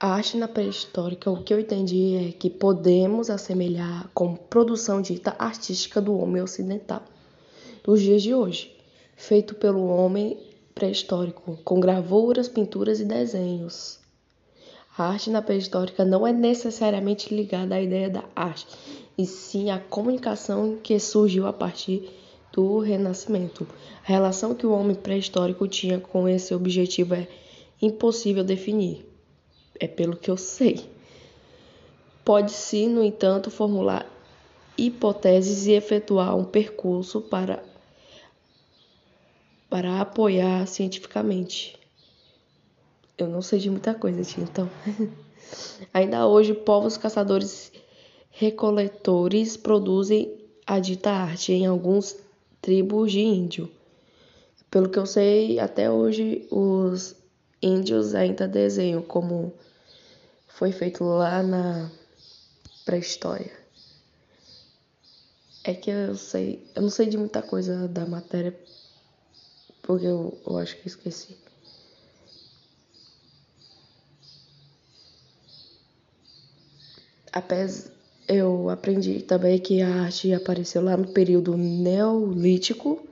A arte na pré-histórica, o que eu entendi é que podemos assemelhar com produção dita artística do homem ocidental dos dias de hoje, feito pelo homem pré-histórico, com gravuras, pinturas e desenhos. A arte na pré-histórica não é necessariamente ligada à ideia da arte, e sim à comunicação que surgiu a partir do Renascimento. A relação que o homem pré-histórico tinha com esse objetivo é impossível definir. É pelo que eu sei. Pode-se, no entanto, formular hipóteses e efetuar um percurso para para apoiar cientificamente. Eu não sei de muita coisa, tia, então. Ainda hoje, povos caçadores recoletores produzem a dita arte em alguns tribos de índio. Pelo que eu sei, até hoje os índios ainda desenham como foi feito lá na pré-história. É que eu sei, eu não sei de muita coisa da matéria porque eu, eu acho que esqueci. Apesar, eu aprendi também que a arte apareceu lá no período neolítico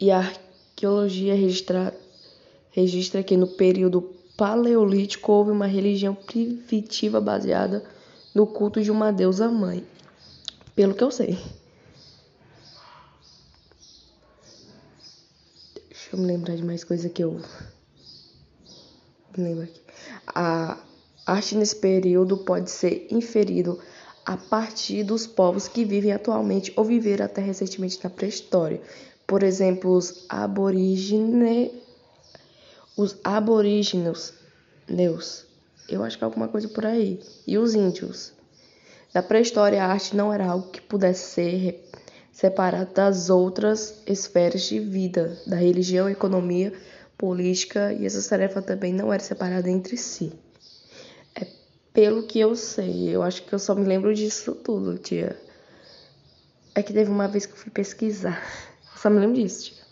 e a arqueologia registra, registra que no período paleolítico houve uma religião primitiva baseada no culto de uma deusa mãe, pelo que eu sei. Deixa eu me lembrar de mais coisa que eu me lembro aqui. A arte nesse período pode ser inferido a partir dos povos que vivem atualmente ou viveram até recentemente na pré-história. Por exemplo, os aborígenes, os aborígenos, neus, eu acho que é alguma coisa por aí, e os índios. Na pré-história, a arte não era algo que pudesse ser separado das outras esferas de vida, da religião, economia, política, e essa tarefa também não era separada entre si. É pelo que eu sei, eu acho que eu só me lembro disso tudo, tia. É que teve uma vez que eu fui pesquisar, só me lembro disso, tia.